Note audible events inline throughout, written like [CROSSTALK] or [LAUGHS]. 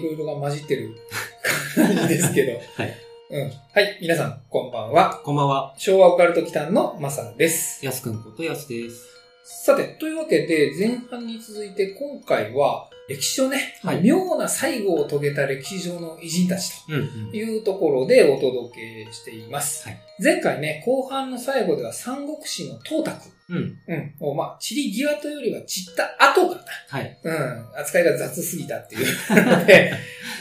いろいろが混じってる感じですけど。[LAUGHS] はい。うん。はい、皆さん、こんばんは。こんばんは。昭和オカルト祈間のマサです。やすくんことやすです。さて、というわけで、前半に続いて今回は、歴史上ね、はい妙な最後を遂げた歴史上の偉人たちうん、うんと。いうところでお届けしています。はい前回ね、後半の最後では三国志の東卓、うん。うん、をまあ、散り際というよりは散った後かな。はい。うん、扱いが雑すぎたっていうの [LAUGHS] で、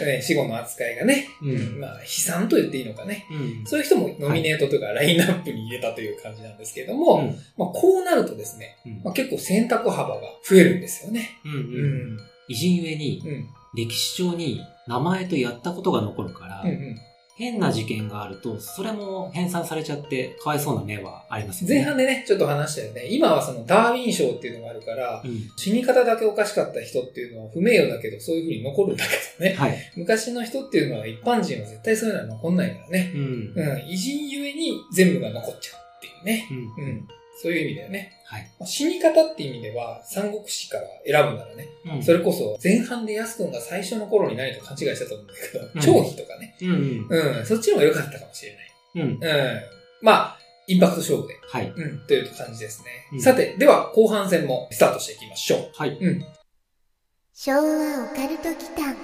ね死後の扱いがね、うんまあ、悲惨と言っていいのかね。うん。そういう人もノミネートというか、ラインナップに入れたという感じなんですけども、うん。まあ、こうなるとですね、うんまあ、結構選択幅が増えるんですよね。うん。ううん。ん。偉人ゆえに、うん。歴史上に名前とやったことが残るから、うんうん。変な事件があると、それも編纂されちゃって、かわいそうな面はありますよね。前半でね、ちょっと話したよね。今はそのダーウィン賞っていうのがあるから、うん。死に方だけおかしかった人っていうのは不名誉だけど、そういうふうに残るんだけどね。はい。昔の人っていうのは一般人は絶対そういうのは残んないからね。うん。うん。偉人ゆえに全部が残っちゃうっていうね。うん。うん。そういう意味だよね。はい。まあ死に方って意味では、三国志から選ぶならね、うんそれこそ前半で安くんが最初の頃に何か勘違いしたと思うんだけど、うん張飛とかね。うん。うん。うん、そっちの方が良かったかもしれない。うん。うん。まあ、インパクト勝負で。はい。うん、という感じですね。うんさて、では後半戦もスタートしていきましょはい。う。うん。昭和オカルト祈間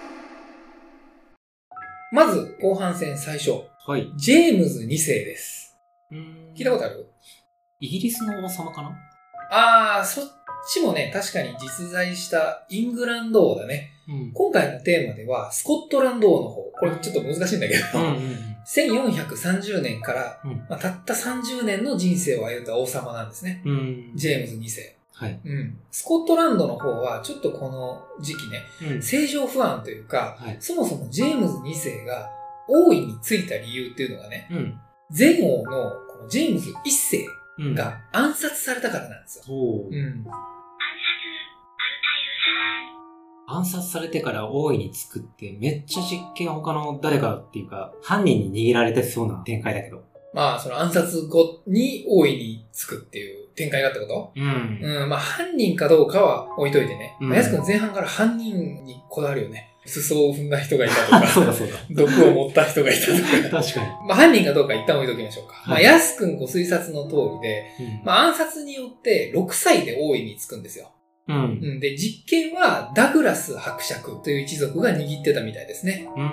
まず、後半戦最初。はい。ジェームズ2世です。うん聞いたことある？イギリスの王様かな？あー、そっちもね、確かに実在したイングランド王だね。うん。今回のテーマでは、スコットランド王の方。これちょっと難しいんだけど、うん。うん。1430年から、うん。まあ、たった30年の人生を歩んだ王様なんですね。うん。ジェームズ2世。はい。うん。スコットランドの方は、ちょっとこの時期ね、うん。政情不安というか、はい。そもそもジェームズ2世が王位についた理由っていうのがね、うん。前王のこのジェームズ1世うん。が暗殺されたからなんですよ。そう。うん。暗殺、さん。暗殺されてから王位につくってめっちゃ実験他の誰かっていうか犯人に逃げられてそうな展開だけど。まあ、その暗殺後に王位につくっていう展開があったこと？うん。うん、まあ犯人かどうかは置いといてね。うんくん前半から犯人にこだわるよね。裾を踏んだ人がいたとか、[LAUGHS] そうだそうだ。毒を持った人がいたとか。[LAUGHS] 確かに。まあ犯人かどうか一旦置いときましょうか。まあはい安くんご推察の通りで、うん。まあ暗殺によって6歳で王位につくんですよ。うん。うん、で、実権はダグラス伯爵という一族が握ってたみたいですね。うん。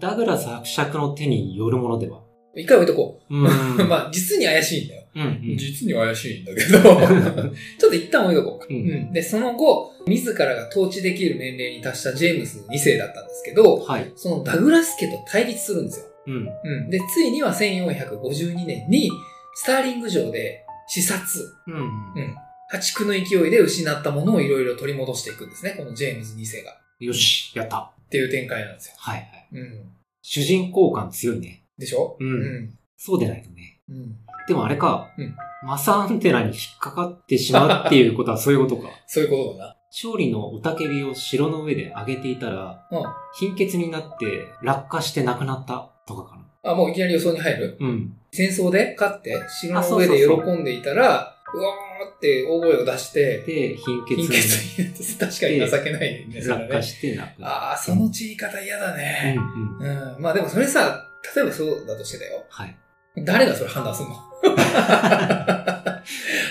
ダグラス伯爵の手によるものでは？一回置いとこうん。う。[LAUGHS] まあ実に怪しいんだよ。うん。うん。実に怪しいんだけど、[LAUGHS] ちょっと一旦置いとこうか。ううんん。で、その後、自らが統治できる年齢に達したジェームス2世だったんですけど、はい。そのダグラス家と対立するんですよ。うん。うん。で、ついには1452年に、スターリング城で視察、うん。うん。破竹の勢いで失ったものをいろいろ取り戻していくんですね。このジェームズ2世が。よし、やった。っていう展開なんですよ。はいはい。うん。主人公感強いね。でしょ？うんうん。そうでないとね。うん。でもあれか。うんマサアンテナに引っかかってしまうっていうことは [LAUGHS] そういうことか。そういうことだ勝利の雄たけびを城の上で上げていたら、な。うん。貧血になって落下して亡くなったとかかな。あ、もういきなり予想に入るうん。戦争で勝って、城の上で喜んでいたら、うわーって大声を出して、で、貧血貧血になって、確かに情けないね。落下して亡くなっああ、その散り方嫌だた。ね。うんうん。うん。まあでもそれさ、例えばそうだとしてだよ。はい。誰がそれ判断すんの？[LAUGHS]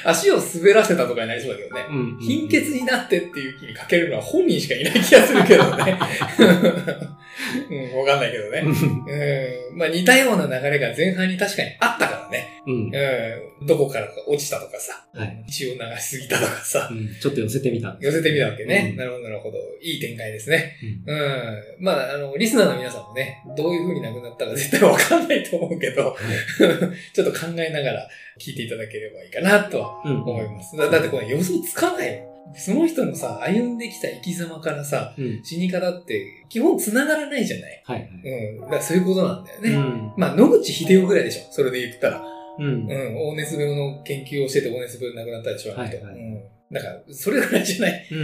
足を滑らせたとかになりそうだけどね。うんうんうん貧血になってっていう気にかけるのは本人しかいない気がするけどね。うん、わかんないけどね。うんうん。まあ似たような流れが前半に確かにあっったからね。うん。うん。どこからか落ちたとかさ、はい。血を流しすぎたとかさう、ん。ちょっと寄せてみた寄せてみたわけね。うんなるほど、なるほど。いい展開ですね。うんうん。まあ、あの、リスナーの皆さんもね、どういう風に亡くなったか絶対わかんないと思うけど、[LAUGHS] ちょっと考えながら聞いていただければいいかなとはうん。思います。だだってこれ予想つかないもん。その人のさ、歩んできた生き様からさ、うん。死に方って基本繋がらないじゃない？はいはい。うん。だからそういうことなんだよね。うん。まあ、野口秀夫ぐらいでしょ。それで言ったら。うんう。ん。黄熱病の研究をしてて黄熱病で亡くなったでしょ。はいはいうん。だから、それぐらいじゃない。うん。う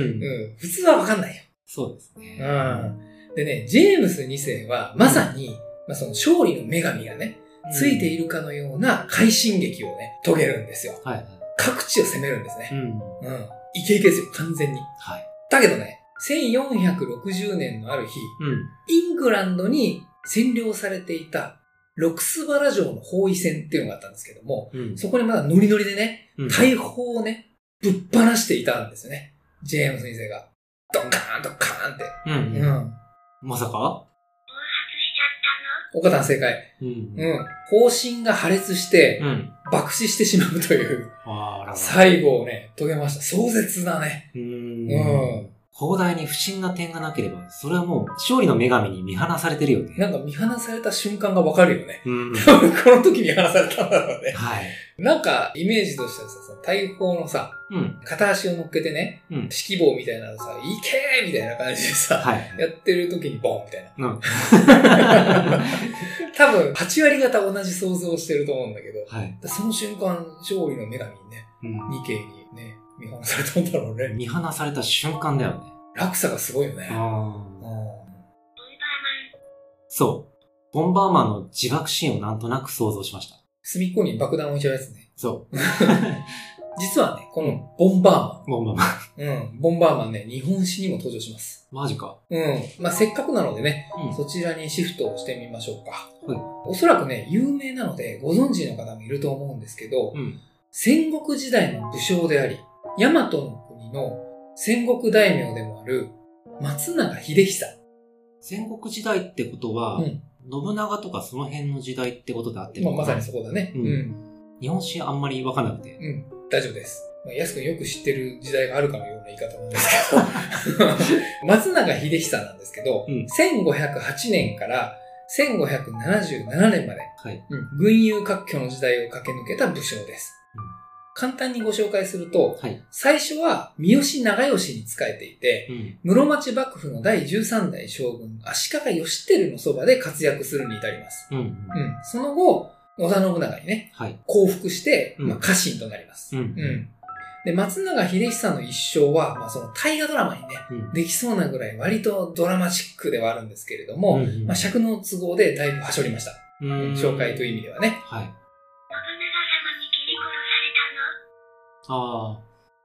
ん。普通はわかんないよ。そうですね。うん。でね、ジェームス2世は、まさに、まあ、その勝利の女神がね、ついているかのような快進撃をね、遂げるんですよ。はいはい。各地を攻めるんですね。うん。うん。イケイケですよ、完全に。はい。だけどね、1460年のある日、うん。イングランドに占領されていたロクスバラ城の包囲戦っていうのがあったんですけども、うん。そこにまだノリノリでね、うん大砲をね、ぶっ放していたんですよね。ジェームス先生が。ドンカーンドカーンって。う。うんん。まさか？暴発しちゃったの？岡田正解。うん。うん。方針が破裂して、うん。爆死してしまうという。最後をね、遂げました。壮絶なね。う。うんん。広大に不審な点がなければ、それはもう勝利の女神に見放されてるよね。なんか見放された瞬間がわかるよね。うん。多分この時見放されたんだろうね。はい。なんか、イメージとしてはさ、大砲のさ、うん。片足を乗っけてね、うん。指揮棒みたいなのさ、いけーみたいな感じでさ、はい。やってる時にボンみたいな。うん。[LAUGHS] 多分、8割方同じ想像をしてると思うんだけど、はい。その瞬間、勝利の女神にね、うん。ニケイにね、見放されたんだろうね。見放された瞬間だよね。落差がすごいよね。そう。ボンバーマンの自爆シーンをなんとなく想像しました。隅っこに爆弾を置いちゃうやつね。そう。[LAUGHS] 実はね、このボンバボンバーマン。ーマン。うん。ボンバーマンね、日本史にも登場します。マジか。うん。まあ、せっかくなのでね、うん。そちらにシフトをしてみましょうか。はいおそらくね、有名なのでご存知の方もいると思うんですけど、うん。戦国時代の武将であり、大和の国の戦国大名でもある松永秀久。戦国時代ってことは、うん信長とかその辺の時代ってことであってるまあ、のかな？まさにそこだね。ううんん。日本史あんまりわかんなくて。うん。大丈夫です。まあ、安くんよく知ってる時代があるかのような言い方なんですけど、[LAUGHS] 松永秀久なんですけど、うん1508年から1577年まで、はい。うん軍友割拠の時代を駆け抜けた武将です。うん簡単にご紹介すると、はい。最初は三好長慶に仕えていて、うん。室町幕府の第13代将軍、足利義輝のそばで活躍するに至ります。うん。うん。うん。その後、織田信長にね、はい。降伏して、うんまあ、家臣となります。うん。うん。で、松永秀久の一生は、まあ、その大河ドラマにね、うん。できそうなぐらい割とドラマチックではあるんですけれども、うんまあ、尺の都合でだいぶはしょりました。うん紹介という意味ではね。はい。ああ、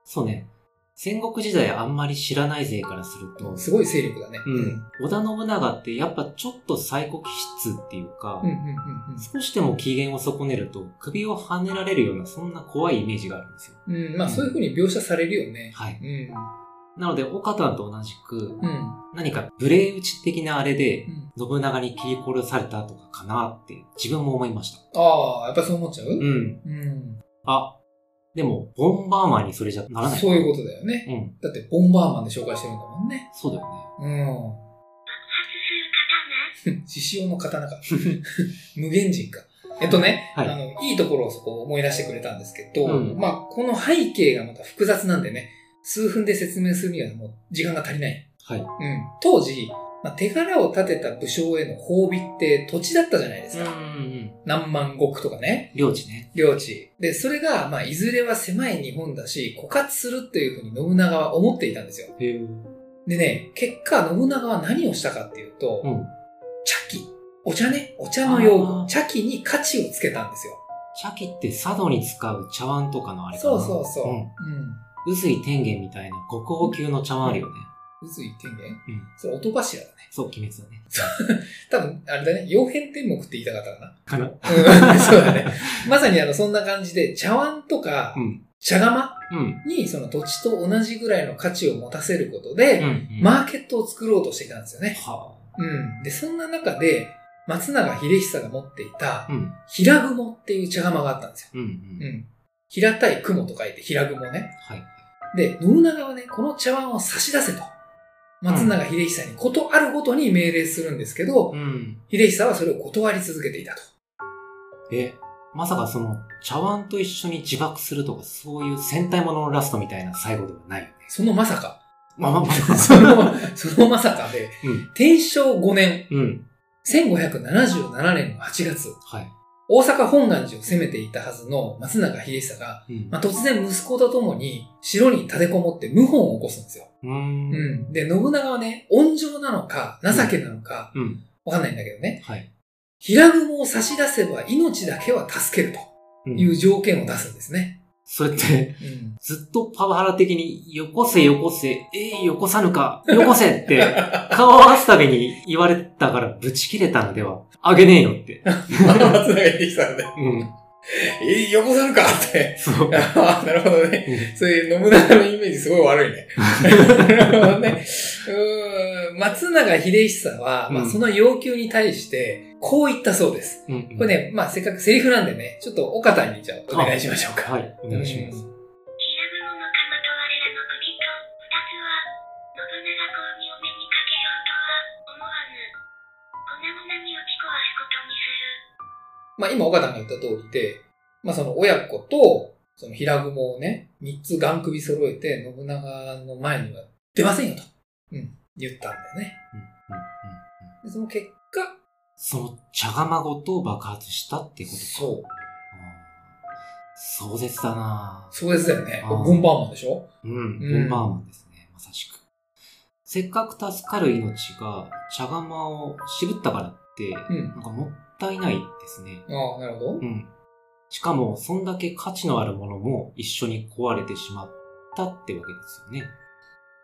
そうね。戦国時代あんまり知らない勢からすると、すごい勢力だね。うん。織田信長ってやっぱちょっと最高気質っていうか、うんうんうん少しでも機嫌を損ねると首を跳ねられるようなそんな怖いイメージがあるんですよ。うん。うん。まあ、そういう風に描写されるよね。はい。うん。なので、岡田と同じく、うん。何か無礼打ち的なあれでう、ん信長に切り殺されたとかかなって自分も思いました。ああ、やっぱそう思っちゃう？うん。うん。あ、でも、ボンバーマンにそれじゃならない。そういうことだよね。うん。だって、ボンバーマンで紹介してるんだもんね。そうだよね。うん。の爆発する獅子王の刀か。無限人か。えっとね、はいあの、いいところをそこ思い出してくれたんですけど、うんまあ、この背景がまた複雑なんでね、数分で説明するにはもう時間が足りない。はい。うん。当時、まあ、手柄を立てた武将への褒美って土地だったじゃないですか。うんうん。何万石とかね、領地ね。領地。で、それが、まあ、いずれは狭い日本だし、枯渇するっていうふうに信長は思っていたんですよ。へえ。でね、結果、信長は何をしたかっていうと、うん。茶器。お茶ね。お茶の用具。茶器に価値をつけたんですよ。茶器って佐渡に使う茶碗とかのあれかな。そうそうそう。ううんん。宇髄天元みたいな国宝級の茶碗あるよね。宇髄天元うん。それ音柱だね。そう、鬼滅だね。多分、あれだね。曜変天目って言いたかったかかな。な。うん。[LAUGHS] そうだね。まさにあの、そんな感じで、茶碗とかう、ん。茶釜うん。に、その土地と同じぐらいの価値を持たせることで、うん。マーケットを作ろうとしていたんですよね。はうん。で、そんな中で、松永秀久が持っていたう、ん。平雲っていう茶釜があったんですよ。うん。うん。うん。平たい雲と書いて平雲ね。はい。で、信長はね、この茶碗を差し出せと。松永秀久にことあるごとに命令するんですけど、うん。秀久はそれを断り続けていたと。え、まさかその、茶碗と一緒に自爆するとか、そういう戦隊もののラストみたいな最後ではないよね。そのまさか、まあまあまあ。その、[LAUGHS] そのまさかで、うん。天正5年、うん。1577年の8月、はい。大阪本願寺を攻めていたはずの松永秀久が、うん。まあ、突然息子と共に城に立てこもって謀反を起こすんですよ。うーん。うん。で、信長はね、温情なのか、情けなのか、うん。わかんないんだけどね、はい。平雲を差し出せば命だけは助けるとうんいう条件を出すんですね。それって、うん。ずっとパワハラ的に、よこせよこせ、ええよこさぬか、よこせって、顔を合わすたびに言われたからブチ切れたのでは、あげねえよって。松永秀久なんで、うん。え、横さるかって。そう。[LAUGHS] ああ、なるほどね。うんそういう信長のイメージすごい悪いね。[LAUGHS] なるほどね。うーん松永秀久は、まあ、うんその要求に対して、こう言ったそうです。うんこれね、まあ、せっかくセリフなんでね、ちょっと岡田にじゃあお願いしましょうか。はい、お願いします。うんまあ、今岡田が言った通りで、まあ、その親子と、その平雲をね、三つガン首揃えて、信長の前には出ませんよと。うん、言ったんだよね。うんうんうんうんで、その結果、その茶釜ごと爆発したってことか。そう。壮絶だなぁそうですよね。ボンバーマンでしょ？うん、うんボンバーマンですね、まさしく。せっかく助かる命が茶釜を渋ったからって、うん。なんかもったいないですね。ああ、なるほど。うん。しかも、そんだけ価値のあるものも一緒に壊れてしまったってわけですよね。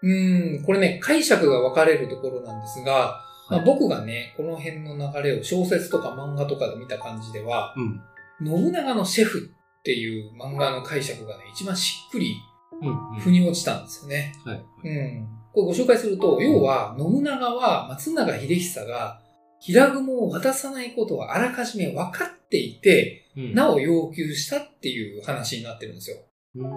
うん、これね、解釈が分かれるところなんですが、まあ、はい僕がね、この辺の流れを小説とか漫画とかで見た感じでは、うん。信長のシェフっていう漫画の解釈がね、一番しっくりうん、うん。腑に落ちたんですよね。はい。うん。これご紹介すると、要は、信長は松永秀久が平雲を渡さないことはあらかじめ分かっていて、うんなお要求したっていう話になってるんですよ。うーん。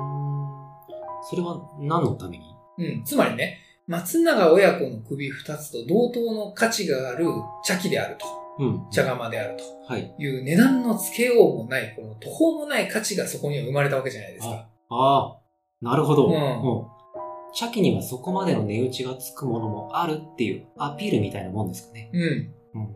それは何のために？うん。つまりね、松永親子の首二つと同等の価値がある茶器であると、うん。茶釜であるはい。という値段のつけようもない、この途方もない価値がそこには生まれたわけじゃないですか。ああ、なるほど。うんうん茶器にはそこまでの値打ちがつくものもあるっていうアピールみたいなもんですかね。うん。うん。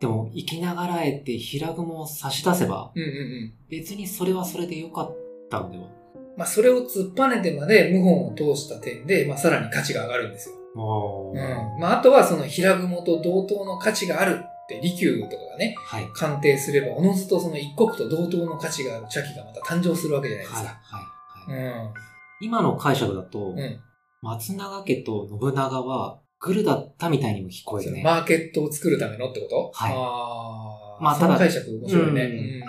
でも、生きながらえて平雲を差し出せば、うんうんうん。別にそれはそれでよかったのでは。まあ、それを突っぱねてまで謀反を通した点で、まあ、さらに価値が上がるんですよ。おうん。まあ、あとはその平雲と同等の価値があるって、利休とかがね、はい。鑑定すれば、おのずとその一国と同等の価値がある茶器がまた誕生するわけじゃないですはい。か。はい。はい。うん。今の解釈だと、うん。松永家と信長はグルだったみたいにも聞こえるね。マーケットを作るためのってこと？はいああ。まあただ解釈面白いね。うんうん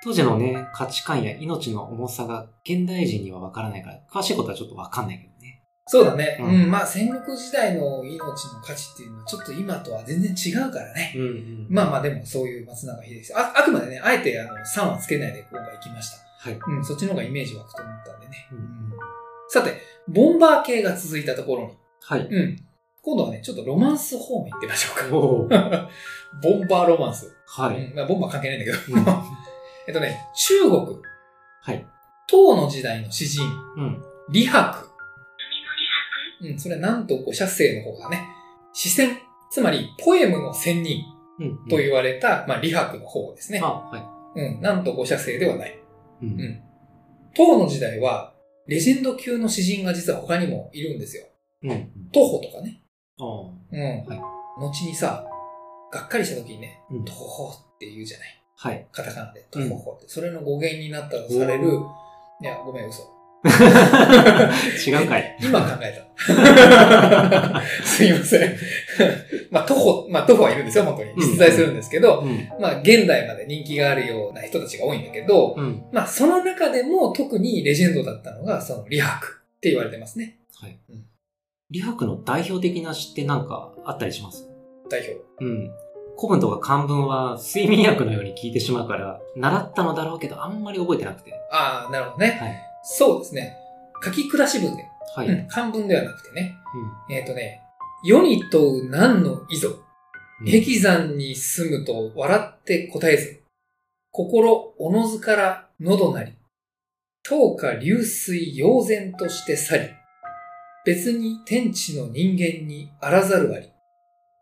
当時のね、価値観や命の重さが現代人にはわからないから、詳しいことはちょっとわかんないけどね。そうだね。ううんん。まあ、戦国時代の命の価値っていうのは、ちょっと今とは全然違うからね。うんうんまあまあ、でもそういう松永秀久。あ、あくまでね、あえてあの、3はつけないで今回行きました。はい。うん、そっちの方がイメージ湧くと思ったんでね。うんうんさて、ボンバー系が続いたところに。はい。うん。今度はね、ちょっとロマンス方面行ってみましょうか。[LAUGHS] ボンバーロマンス。はい。うんまあ、ボンバー関係ないんだけど。うん [LAUGHS] えっとね、中国、はい。唐の時代の詩人、うん。李白。海の利うん、それはなんと五写生の方がね、詩選、つまりポエムの仙人うん。と言われた、まあ、李白の方ですねあ、。はうん、なんと五写生ではない。い。うんうん。唐の時代は、レジェンド級の詩人が実は他にもいるんですよ。うん。うん。徒歩とかね。うん。はい後にさ、がっかりした時にね、うん徒歩って言うじゃない？はい。カタカナで、徒うん歩って。それの語源になったとされる、いや、ごめん、嘘。[LAUGHS] 違うかい。[LAUGHS] 今考えた。[LAUGHS] すいません。まあ、徒歩、まあ、徒歩はいるんですよ、本当に。うん実在するんですけど、うん。まあ、現代まで人気があるような人たちが多いんだけど、うん。まあ、その中でも特にレジェンドだったのが、その、李白って言われてますね。はいうん。李白の代表的な詩ってなんかあったりします？代表。うん。古文とか漢文は睡眠薬のように聞いてしまうから、習ったのだろうけど、あんまり覚えてなくて。ああ、なるほどね。はい。そうですね。書き下し文で。はい。うん、漢文ではなくてね。うんえっ、とね、世に問う何の遺族？うん壁山に住むと笑って答えず。心おのずから喉なり。灯火流水溶然として去り。別に天地の人間にあらざるあり。っ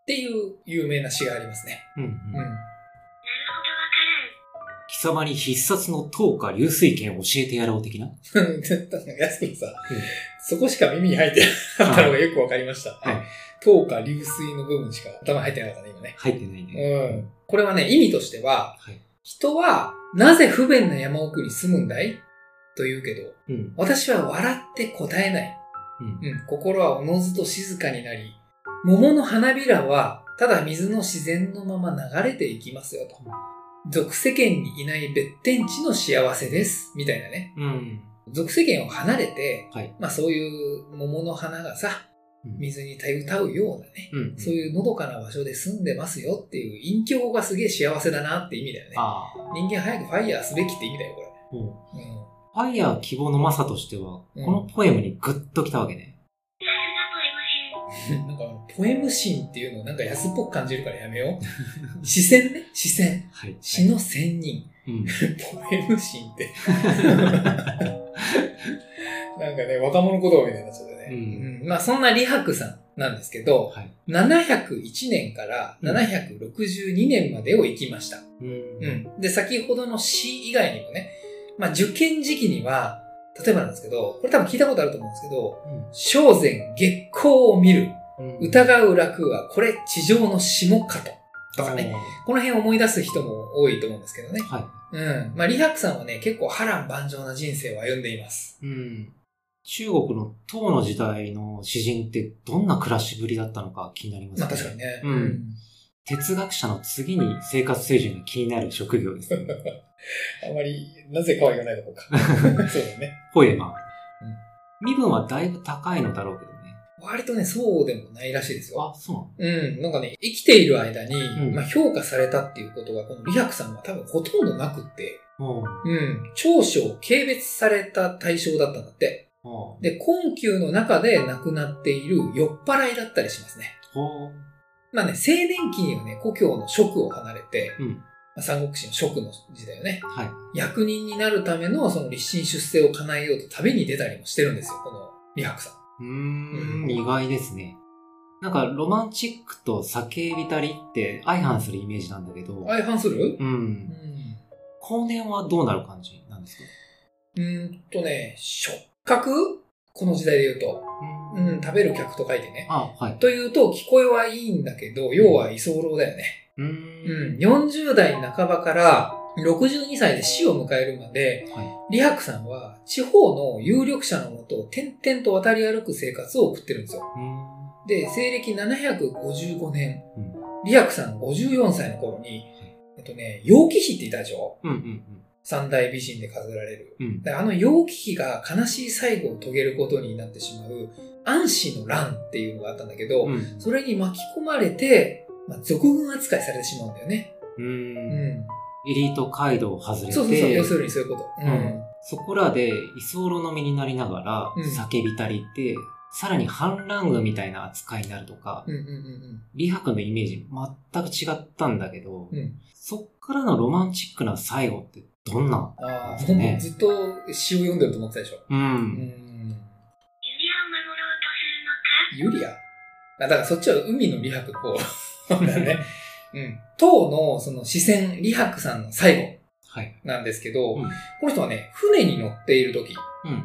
ていう有名な詩がありますね。うんうんうん。なるほどわからん。貴様に必殺の灯火流水剣を教えてやろう的な？確かに安くさ、うんそこしか耳に入ってなかったのがよくわかりました。はい灯火流水の部分しか頭に入ってなかったね、今ね。入ってないね。うん。これはね、意味としては、はい。人はなぜ不便な山奥に住むんだい？と言うけど、うん。私は笑って答えない。うん。うん。心はおのずと静かになり、桃の花びらはただ水の自然のまま流れていきますよと。俗世間にいない別天地の幸せです。みたいなね。うん。俗世間を離れて、はい。まあそういう桃の花がさ、うん水にた歌うようなね、うん。そういうのどかな場所で住んでますよっていう隠居がすげえ幸せだなって意味だよね。人間早くファイヤーすべきって意味だよ、これ。うん。うん。ファイヤー希望のマサとしては、うんこのポエムにグッときたわけね。さすがポエムシン。[LAUGHS] なんかあの、ポエムシンっていうのをなんか安っぽく感じるからやめよう。[LAUGHS] 視線ね、視線。はい。詩の仙人。うん。[LAUGHS] ポエムシンって。なんかね、若者言葉みたいになっちゃってね。うんうんまあそんな李白さんなんですけど、はい。701年から762年までを生きました。うん。うん。で、先ほどの詩以外にもね、まあ受験時期には、例えばなんですけど、これ多分聞いたことあると思うんですけど、正前月光を見る。うん。疑う楽は、これ地上の下かと。とかね。おこの辺思い出す人も多いと思うんですけどねー。はうん。まあ、李白さんはね、結構波乱万丈な人生を歩んでいます。い。うん。中国の唐の時代の詩人ってどんな暮らしぶりだったのか気になりますまあ確かにね。うん哲学者の次に生活水準が気になる職業です、ね。[LAUGHS] [LAUGHS] あまり、なぜかは言わないだろうか。[LAUGHS] そうだね。ポエマー。身分はだいぶ高いのだろうけどね。割とね、そうでもないらしいですよ。あ、そうなの？うん。なんかね、生きている間に、うんまあ評価されたっていうことが、この李白さんは多分ほとんどなくって、おううん。長所を軽蔑された対象だったんだって。おうで、困窮の中で亡くなっている酔っ払いだったりしますね。ほう。まあね、青年期にはね、故郷の職を離れて、うん。まあ、三国志の職の時代よね。はい。役人になるためのその立身出世を叶えようと旅に出たりもしてるんですよ、この李白さん。うーん、意外ですね。なんか、ロマンチックと酒浸りって相反するイメージなんだけど、相反する？う。うんん。後年はどうなる感じなんですか？うーんとね、触覚？この時代で言うと。ううん、食べる客と書いてね。あ、はい。というと、聞こえはいいんだけど、要は居候だよね。うー。うんん、40代半ばから62歳で死を迎えるまで、は李白さんは地方の有力者のもとを点々と渡り歩く生活を送ってるんですよ。い。うん。で、西暦755年、うん李白さん54歳の頃に、えっとね、楊貴妃っていたでしょ？うんうん三大美人で数えられる。うん。あの楊貴妃が悲しい最後を遂げることになってしまう、安氏の乱っていうのがあったんだけど、うん。それに巻き込まれて、まあ、俗軍扱いされてしまうんだよね。う。うんん。エリート街道を外れて、そうそうそう、要するにそういうこと。うんそこらで居候の身になりながらうん酒浸りって、さらに反乱軍みたいな扱いになるとか、うんうんうん李白のイメージ全く違ったんだけど、うん。うん。そっからのロマンチックな最後ってどんなああ、ねずっと詩を読んでると思ってたでしょ。う。うんん。ユリアを守ろうとするのかユリア？あ、だからそっちは海の李白の方だね。うん。唐のその視線、李白さんの最後はい。なんですけど、うん。この人はね、船に乗っている時、うん。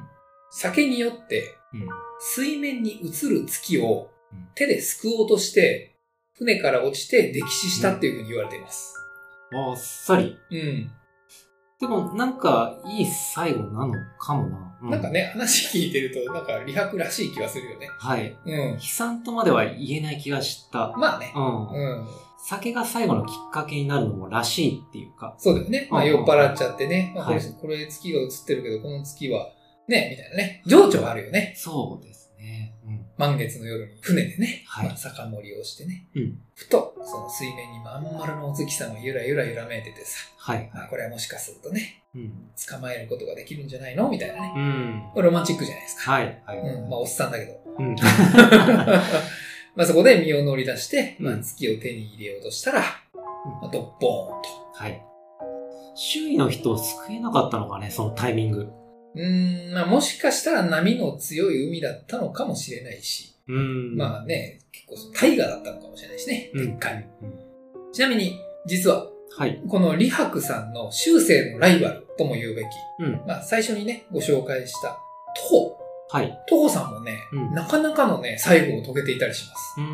酒によってうん。水面に映る月をうん手ですくおうとして、船から落ちて溺死したっていうふうに言われています。あっさり。うん。でも、なんか、いい最後なのかもな。うなんか。ね、話聞いてると、なんか李白らしい気がするよね。はい。うん。悲惨とまでは言えない気がした。まあね。うん。うん。酒が最後のきっかけになるのもらしいっていうか。そうだよね。まあうん酔っ払っちゃってね。まあこれ、はいこれ月が映ってるけど、この月は、ね、みたいなね。情緒はあるよね。そうですね。うん。満月の夜に船でね。はいまあ酒盛りをしてね。うん。ふとその水面にまん丸のお月さんがゆらゆら揺らめいててさ、はい。あこれはもしかするとね、うん。捕まえることができるんじゃないのみたいなね。うん。ロマンチックじゃないですか。はい。はい。うん、まあ、おっさんだけど。うん。[LAUGHS] [LAUGHS] まあそこで身を乗り出して、まあうん月を手に入れようとしたら、まあ、ドッポーンと。はい。周囲の人を救えなかったのかね、そのタイミング。うーん、まあもしかしたら波の強い海だったのかもしれないし、うん。まあね、結構その大河だったのかもしれないしね。うん、でっかい。うん。ちなみに、実は、はい。この李白さんの修正のライバルとも言うべき、うん。まあ最初にね、ご紹介した、徒歩。はい。徒歩さんもね、うんなかなかのね、最後を遂げていたりします。うー。うん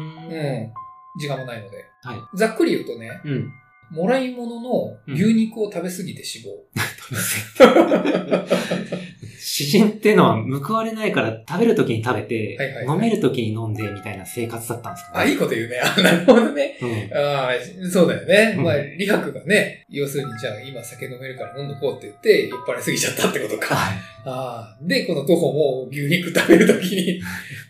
ん。時間もないので。はい。ざっくり言うとね、うん。もらい物の牛肉を食べ過ぎて死亡。[LAUGHS] 詩人っていうのは報われないから食べるときに食べて、はいはいはい飲めるときに飲んでみたいな生活だったんですかあ、いいこと言うね。あ、[LAUGHS] なるほどね。うん。ああ、そうだよね。うんまあ、李白がね、要するにじゃあ今酒飲めるから飲んどこうって言って、酔っ払いすぎちゃったってことか。はい。ああ。で、この徒歩も牛肉食べるときに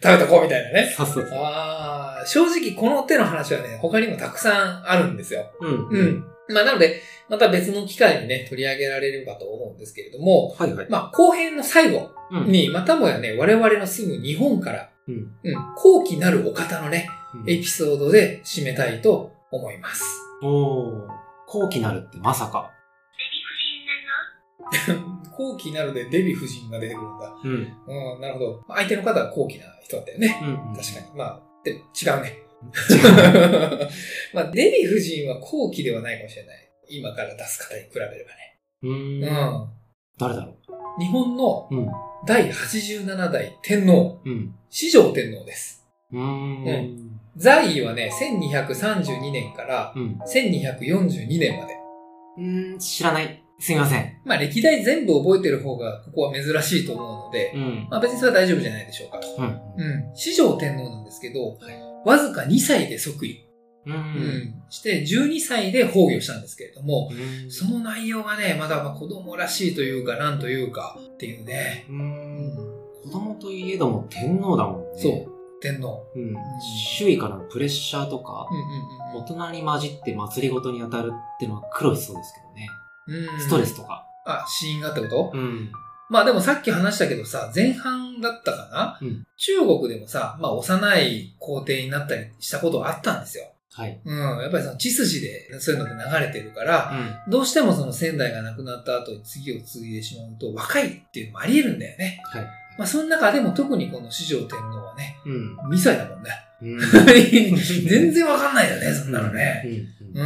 食べとこうみたいなね。そうそうそう。ああ、正直この手の話はね、他にもたくさんあるんですよ。うん。うん。まあ、なので、また別の機会にね、取り上げられればと思うんですけれども、はいはい。まあ、後編の最後うん。に、またもやね、我々の住む日本から、うん。うん、後期なるお方のね、うんエピソードで締めたいと思います。おー。後期なるってまさか。デヴィ夫人なの後期なるでデヴィ夫人が出てくるんだ。うん。うん、なるほど。相手の方は後期な人だったよね。うん。確かに。まあ、で違うね。に。[LAUGHS] まあ、デヴィ夫人は後期ではないかもしれない。今から出す方に比べればね。うー。うんん。誰だろ日本のううん。第87代天皇、うん。四条天皇です。うーん。在位はね、1232年からうん。1242年まで。うーん、知らない。すみません。まあ、歴代全部覚えてる方が、ここは珍しいと思うので、うん。まあ別にそれは大丈夫じゃないでしょうかと。うん。うん。四条天皇なんですけど、はいわずか2歳で即位。う。うんん。して、12歳で崩御したんですけれども、うんその内容がね、まだまあ子供らしいというか、なんというか、っていうね。う。うんん。子供といえども天皇だもんね。そう。天皇。うん。周囲からのプレッシャーとかう、んうん大人に混じって祭りごとに当たるっていうのは苦労しそうですけどね。うん。うん。ストレスとか。あ、死因がってこと？うん。まあでもさっき話したけどさ、前半だったかな、うん中国でもさ、まあ幼い皇帝になったりしたことがあったんですよ。はい。うん。やっぱりその血筋でそういうので流れてるから、うん。どうしてもその先代が亡くなった後に次を継いでしまうと若いっていうのもあり得るんだよね。はい。まあその中でも特にこの四条天皇はね、うん。2歳だもんね。うん。[LAUGHS] 全然わかんないよね、そんなのね。う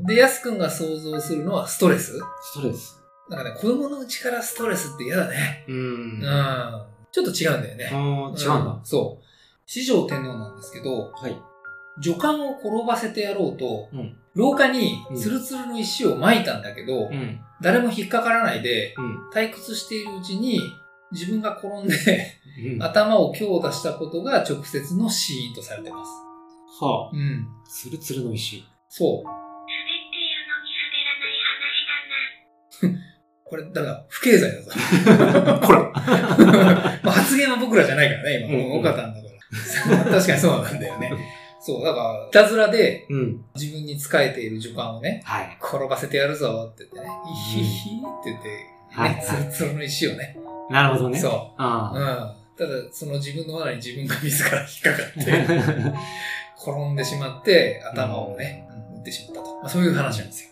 ん。で、やすくんが想像するのはストレスストレス。なんかね、子供のうちからストレスって嫌だね。うん。うん。ちょっと違うんだよね。あー違うんだ。そう。四条天皇なんですけど、はい。女官を転ばせてやろうと、うん。廊下にツルツルの石を撒いたんだけど、うん。誰も引っかからないで、うん。退屈しているうちに、自分が転んでうん。は頭を強打したことが直接の死因とされてます。あ。うん。ツルツルの石。そう。これ、だから、不敬罪だぞ。[LAUGHS] こら [LAUGHS] まあ発言は僕らじゃないからね、今。うんうん岡田んだから。[LAUGHS] 確かにそうなんだよね。そう、だから、いたずらでうん。自分に仕えている女官をね、はい。転ばせてやるぞって言ってね、イヒヒって言って、はいね、ツルツルの石をね。なるほどね。そう。あうん。ただ、その自分の罠に自分が自ら引っかかって、あ。転んでしまって、頭をね、うん打ってしまったと。まあ、そういう話なんですよ。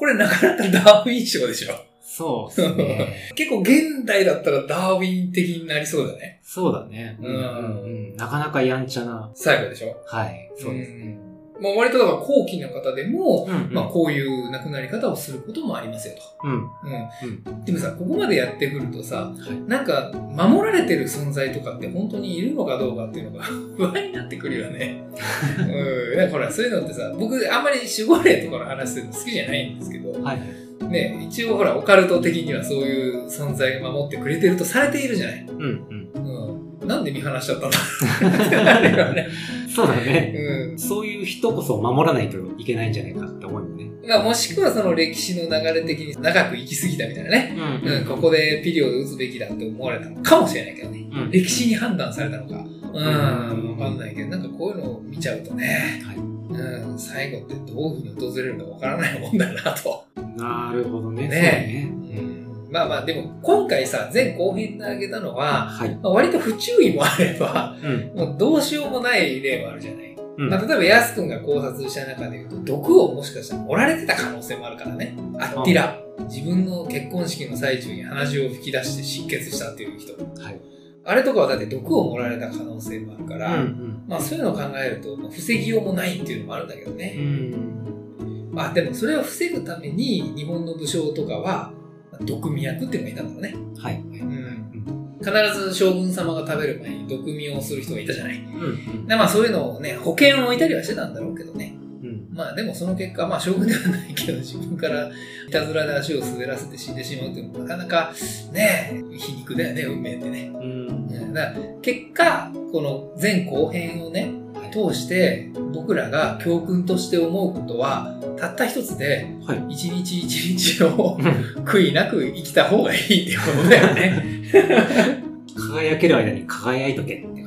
これなかなかダーウィン賞でしょ。そうですね。[LAUGHS] 結構現代だったらダーウィン的になりそうだね。そうだね。うんうん。なかなかやんちゃな。最後でしょ？はい。そうですね。んまあ割とだから後期の方でも、うん。まあこういう亡くなり方をすることもありますよと。うん。うん。うん。でもさ、ここまでやってくるとさ、はい。なんか守られてる存在とかって本当にいるのかどうかっていうのが [LAUGHS] 不安になってくるよね。[LAUGHS] うん。ほら、そういうのってさ、僕あんまり守護霊とかの話するの好きじゃないんですけど、はい。ね、一応ほら、オカルト的にはそういう存在が守ってくれてるとされているじゃない。うん。うん。うん。なんで見放しちゃったんだ？ってなるよね。そうだね。うん。そういう人こそ守らないといけないんじゃないかって思うよね。まあ、もしくはその歴史の流れ的に長く生きすぎたみたいなね。うんうん、ここでピリオド打つべきだって思われたのかもしれないけどね。うん歴史に判断されたのかうん、わかんないけど、なんかこういうのを見ちゃうとね、はい。うん、最後ってどういうふうに訪れるかわからないもんだなと。なるほどね。ねそうね。うんまあまあ、でも今回さ、前後編で挙げたのは、はい。まあ、割と不注意もあれば、うん。もうどうしようもない例もあるじゃない。うんまあ、例えば、ヤス君が考察した中で言うと、毒をもしかしたら盛られてた可能性もあるからね。あっティラ。自分の結婚式の最中に鼻血を吹き出して失血したっていう人。はい。あれとかはだって毒を盛られた可能性もあるかうら、ん。まあそういうのを考えると、まあ防ぎようもないっていうのもあるんだけどうね。ん。まあでもそれを防ぐために、日本の武将とかは、まあ毒味役っていうのがいたんだろうね。はい。うん。必ず将軍様が食べる前に毒味をする人がいたじゃない。うん。でまあそういうのをね、保険を置いたりはしてたんだろうけどね。うん。まあでもその結果、まあ将軍ではないけど自分からいたずらで足を滑らせて死んでしまうっていうのもなかなかね、皮肉だよね、運命ってね。うん。うんだから結果、この前後編をね、通して僕らが教訓として思うことは、たった一つで、はい。一日一日を悔いなく生きた方がいいってことだよね。[LAUGHS] 輝ける間に輝いとけって。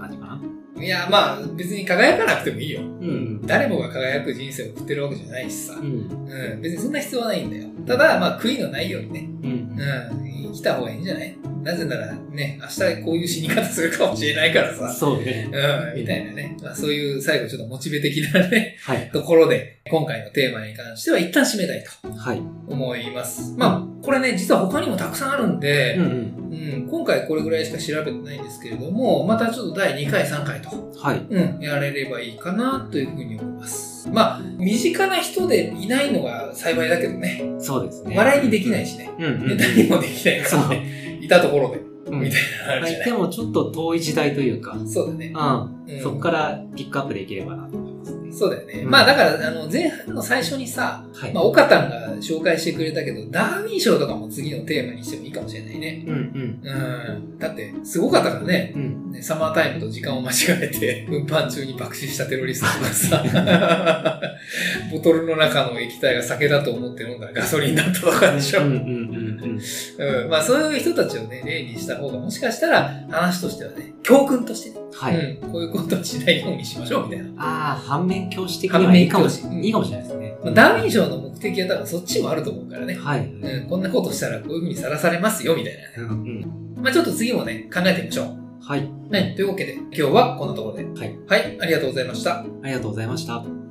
いや、まあ別に輝かなくてもいいよ。うん。誰もが輝く人生を送ってるわけじゃないしさ。うん。うん、別にそんな必要はないんだよ。ただ、まあ、悔いのないようにね、うん。うん、生きた方がいいんじゃない？なぜならね、明日こういう死に方するかもしれないからさ、そうね。うん、みたいなね。まあ、そういう最後ちょっとモチベ的なね、はい。ところで、今回のテーマに関しては一旦締めたいとはい。思います。まあ、これね、実は他にもたくさんあるんで、うんうん。うん、今回これぐらいしか調べてないんですけれども、またちょっと第2回、3回と、はい。うん、やれればいいかなというふうに思います。まあ、身近な人でいないのが幸いだけどね。そうですね。笑いにできないしね。うんうん。ネタにもできないからね。いたところで、うんみたいなのあるじゃない。でもちょっと遠い時代というか、そうだね。うん。うんそこからピックアップできればなと思いますね。そうだよね。うんまあだから、あの、前半の最初にさ、はい。まあ、岡田が紹介してくれたけど、ダーウィン賞とかも次のテーマにしてもいいかもしれないね。うんうん。うん。だって、すごかったからね。うん。ねサマータイムと時間を間違えて、[LAUGHS] 運搬中に爆死したテロリストとかさ、[LAUGHS] ボトルの中の液体が酒だと思って飲んだらガソリンだったとかでしょ。うんうんうんうん。うん、まあそういう人たちをね、例にした方がもしかしたら話としてはね、教訓としてね、はい。うん、こういうことはしないようにしましょうみたいな。ああ、反面教師的にはいいかもし反面教師うんいいかもしれないですね。まあ、ダーウィン賞の目的は多分そっちもあると思うからね。はい。うん、こんなことしたらこういう風にさらされますよみたいなね。うんうん。まあちょっと次もね、考えてみましょう。はい。はい、というわけで今日はこんなところで。はい。はい、ありがとうございました。ありがとうございました。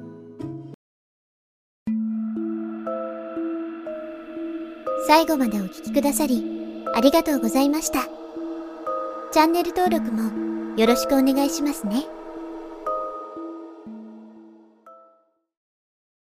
最後までお聴きくださり、ありがとうございました。チャンネル登録もよろしくお願いしますね。